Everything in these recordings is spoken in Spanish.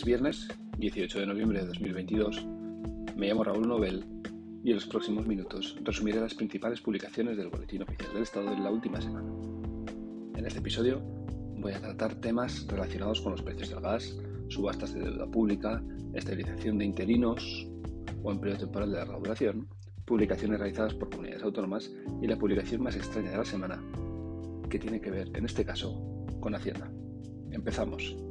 Es viernes 18 de noviembre de 2022. Me llamo Raúl Nobel y en los próximos minutos resumiré las principales publicaciones del Boletín Oficial del Estado de la última semana. En este episodio voy a tratar temas relacionados con los precios del gas, subastas de deuda pública, estabilización de interinos o empleo temporal de larga duración, publicaciones realizadas por comunidades autónomas y la publicación más extraña de la semana, que tiene que ver, en este caso, con Hacienda. Empezamos.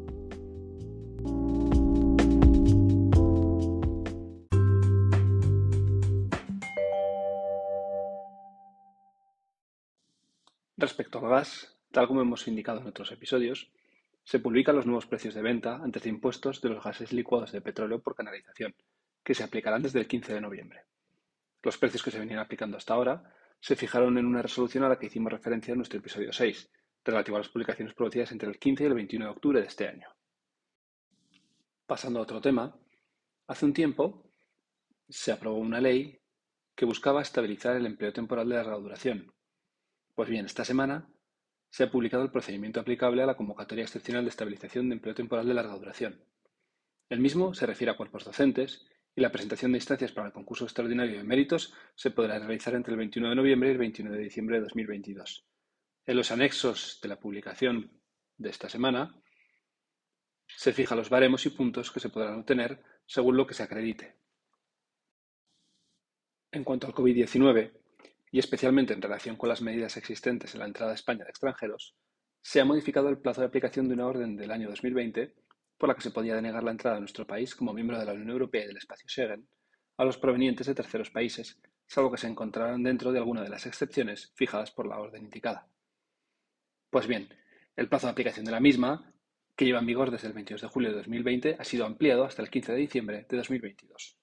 Respecto al gas, tal como hemos indicado en otros episodios, se publican los nuevos precios de venta antes de impuestos de los gases licuados de petróleo por canalización, que se aplicarán desde el 15 de noviembre. Los precios que se venían aplicando hasta ahora se fijaron en una resolución a la que hicimos referencia en nuestro episodio 6, relativo a las publicaciones producidas entre el 15 y el 21 de octubre de este año. Pasando a otro tema, hace un tiempo se aprobó una ley que buscaba estabilizar el empleo temporal de larga duración. Pues bien, esta semana se ha publicado el procedimiento aplicable a la convocatoria excepcional de estabilización de empleo temporal de larga duración. El mismo se refiere a cuerpos docentes y la presentación de instancias para el concurso extraordinario de méritos se podrá realizar entre el 21 de noviembre y el 21 de diciembre de 2022. En los anexos de la publicación de esta semana se fijan los baremos y puntos que se podrán obtener según lo que se acredite. En cuanto al COVID-19, y especialmente en relación con las medidas existentes en la entrada a España de extranjeros, se ha modificado el plazo de aplicación de una orden del año 2020 por la que se podía denegar la entrada a nuestro país como miembro de la Unión Europea y del espacio Schengen a los provenientes de terceros países, salvo que se encontraran dentro de alguna de las excepciones fijadas por la orden indicada. Pues bien, el plazo de aplicación de la misma que lleva en vigor desde el 22 de julio de 2020, ha sido ampliado hasta el 15 de diciembre de 2022.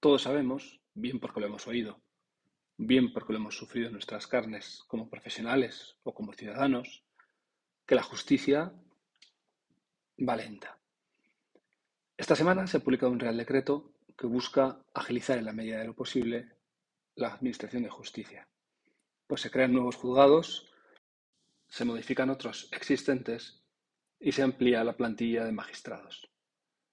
Todos sabemos, bien porque lo hemos oído, bien porque lo hemos sufrido en nuestras carnes como profesionales o como ciudadanos, que la justicia va lenta. Esta semana se ha publicado un Real Decreto que busca agilizar en la medida de lo posible la Administración de Justicia. Pues se crean nuevos juzgados se modifican otros existentes y se amplía la plantilla de magistrados.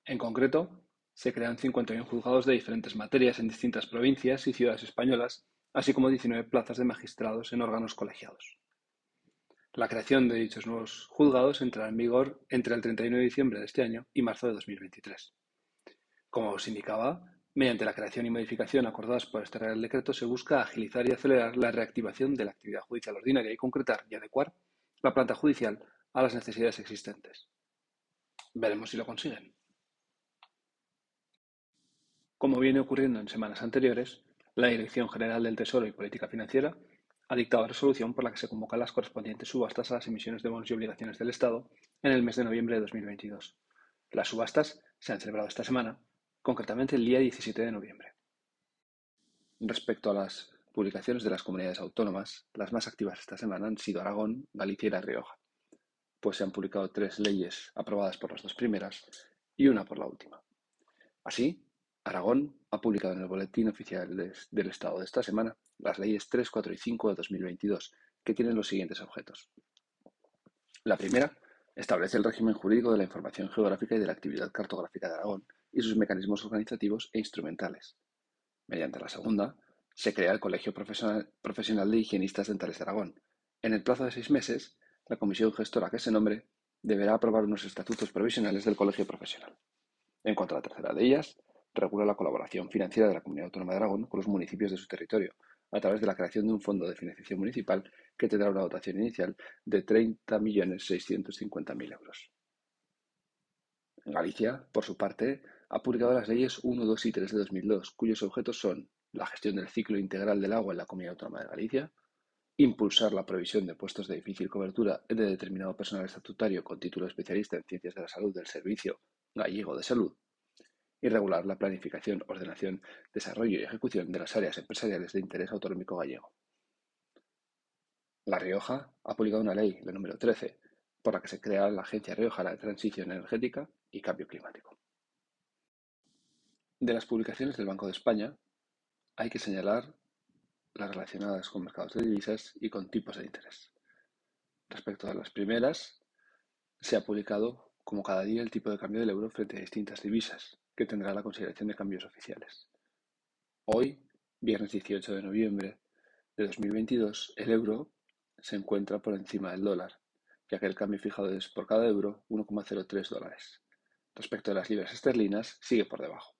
En concreto, se crean 51 juzgados de diferentes materias en distintas provincias y ciudades españolas, así como 19 plazas de magistrados en órganos colegiados. La creación de dichos nuevos juzgados entrará en vigor entre el 31 de diciembre de este año y marzo de 2023. Como os indicaba, mediante la creación y modificación acordadas por este Real Decreto se busca agilizar y acelerar la reactivación de la actividad judicial ordinaria y concretar y adecuar la planta judicial a las necesidades existentes. Veremos si lo consiguen. Como viene ocurriendo en semanas anteriores, la Dirección General del Tesoro y Política Financiera ha dictado resolución por la que se convocan las correspondientes subastas a las emisiones de bonos y obligaciones del Estado en el mes de noviembre de 2022. Las subastas se han celebrado esta semana, concretamente el día 17 de noviembre. Respecto a las publicaciones de las comunidades autónomas, las más activas esta semana han sido Aragón, Galicia y La Rioja, pues se han publicado tres leyes aprobadas por las dos primeras y una por la última. Así, Aragón ha publicado en el Boletín Oficial del Estado de esta semana las leyes 3, 4 y 5 de 2022, que tienen los siguientes objetos. La primera establece el régimen jurídico de la información geográfica y de la actividad cartográfica de Aragón y sus mecanismos organizativos e instrumentales. Mediante la segunda, se crea el Colegio Profesional, de Higienistas Dentales de Aragón. En el plazo de seis meses, la comisión gestora que se nombre deberá aprobar unos estatutos provisionales del Colegio Profesional. En cuanto a la tercera de ellas, regula la colaboración financiera de la Comunidad Autónoma de Aragón con los municipios de su territorio, a través de la creación de un fondo de financiación municipal que tendrá una dotación inicial de 30.650.000 euros. Galicia, por su parte, ha publicado las leyes 1, 2 y 3 de 2002, cuyos objetos son la gestión del ciclo integral del agua en la Comunidad Autónoma de Galicia, impulsar la provisión de puestos de difícil cobertura de determinado personal estatutario con título especialista en ciencias de la salud del Servicio Gallego de Salud, y regular la planificación, ordenación, desarrollo y ejecución de las áreas empresariales de interés autonómico gallego. La Rioja ha publicado una ley, la número 13, por la que se crea la Agencia Riojana de Transición Energética y Cambio Climático. De las publicaciones del Banco de España, hay que señalar las relacionadas con mercados de divisas y con tipos de interés. Respecto a las primeras, se ha publicado como cada día, el tipo de cambio del euro frente a distintas divisas, que tendrá la consideración de cambios oficiales. Hoy, viernes 18 de noviembre de 2022, el euro se encuentra por encima del dólar, ya que el cambio fijado es por cada euro 1,03 dólares. Respecto a las libras esterlinas, sigue por debajo.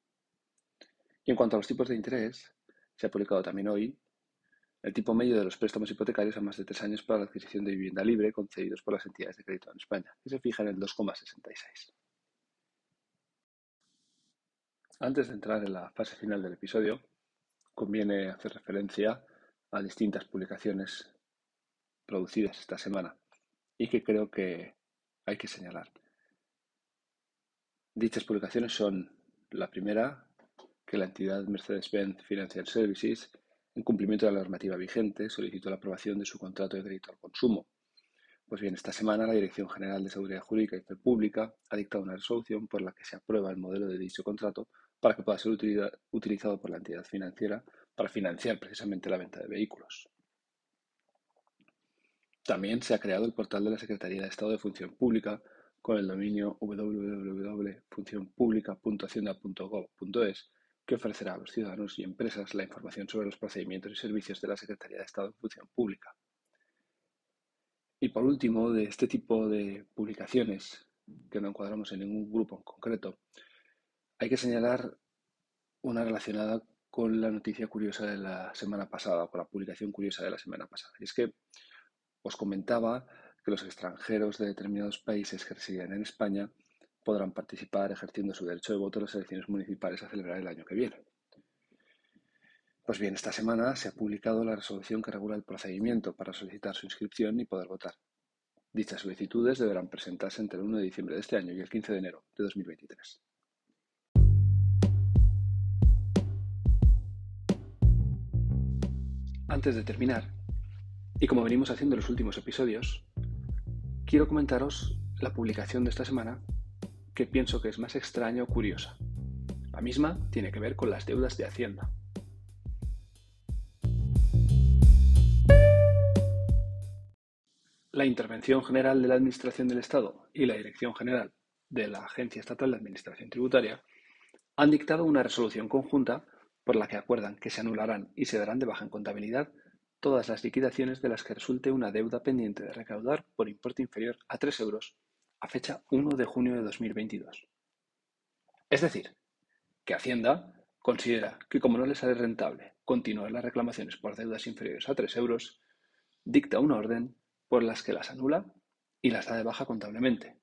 Y en cuanto a los tipos de interés, se ha publicado también hoy el tipo medio de los préstamos hipotecarios a más de tres años para la adquisición de vivienda libre concedidos por las entidades de crédito en España, que se fija en el 2,66. Antes de entrar en la fase final del episodio, conviene hacer referencia a distintas publicaciones producidas esta semana y que creo que hay que señalar. Dichas publicaciones son la primera, que la entidad Mercedes-Benz Financial Services en cumplimiento de la normativa vigente, solicitó la aprobación de su contrato de crédito al consumo. Pues bien, esta semana la Dirección General de Seguridad Jurídica y Pública ha dictado una resolución por la que se aprueba el modelo de dicho contrato para que pueda ser utilizado por la entidad financiera para financiar precisamente la venta de vehículos. También se ha creado el portal de la Secretaría de Estado de Función Pública con el dominio www.funcionpublica.hacienda.gov.es que ofrecerá a los ciudadanos y empresas la información sobre los procedimientos y servicios de la Secretaría de Estado en Función Pública. Y por último, de este tipo de publicaciones, que no encuadramos en ningún grupo en concreto, hay que señalar una relacionada con la noticia curiosa de la semana pasada, con la publicación curiosa de la semana pasada. Y es que os comentaba que los extranjeros de determinados países que residen en España podrán participar ejerciendo su derecho de voto en las elecciones municipales a celebrar el año que viene. Pues bien, esta semana se ha publicado la resolución que regula el procedimiento para solicitar su inscripción y poder votar. Dichas solicitudes deberán presentarse entre el 1 de diciembre de este año y el 15 de enero de 2023. Antes de terminar, y como venimos haciendo en los últimos episodios, quiero comentaros la publicación de esta semana que pienso que es más extraña o curiosa. La misma tiene que ver con las deudas de Hacienda. La Intervención General de la Administración del Estado y la Dirección General de la Agencia Estatal de Administración Tributaria han dictado una resolución conjunta por la que acuerdan que se anularán y se darán de baja en contabilidad todas las liquidaciones de las que resulte una deuda pendiente de recaudar por importe inferior a 3 euros a fecha 1 de junio de 2022. Es decir, que Hacienda considera que como no le sale rentable continuar las reclamaciones por deudas inferiores a 3 euros, dicta una orden por las que las anula y las da de baja contablemente.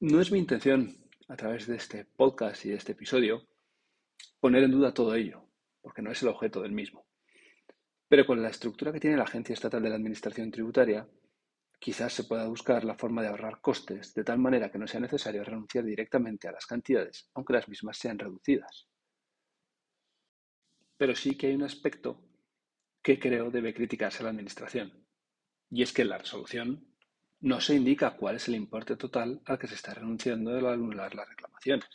No es mi intención, a través de este podcast y de este episodio, poner en duda todo ello, porque no es el objeto del mismo. Pero con la estructura que tiene la Agencia Estatal de la Administración Tributaria, Quizás se pueda buscar la forma de ahorrar costes de tal manera que no sea necesario renunciar directamente a las cantidades, aunque las mismas sean reducidas. Pero sí que hay un aspecto que creo debe criticarse a la Administración, y es que en la resolución no se indica cuál es el importe total al que se está renunciando al anular las reclamaciones.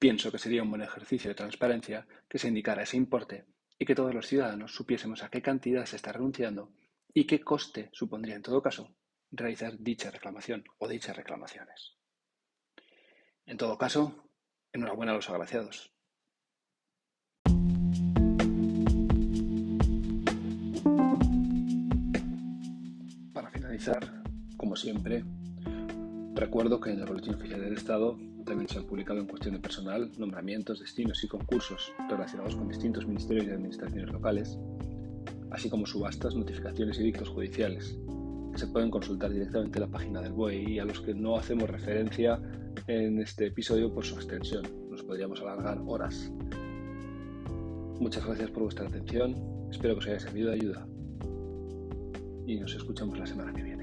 Pienso que sería un buen ejercicio de transparencia que se indicara ese importe y que todos los ciudadanos supiésemos a qué cantidad se está renunciando y qué coste supondría en todo caso realizar dicha reclamación o dichas reclamaciones. En todo caso, enhorabuena a los agraciados. Para finalizar, como siempre, recuerdo que en el Boletín Oficial del Estado también se han publicado en cuestión de personal nombramientos, destinos y concursos relacionados con distintos ministerios y administraciones locales así como subastas, notificaciones y dictos judiciales, que se pueden consultar directamente en la página del BOE y a los que no hacemos referencia en este episodio por su extensión. Nos podríamos alargar horas. Muchas gracias por vuestra atención, espero que os haya servido de ayuda y nos escuchamos la semana que viene.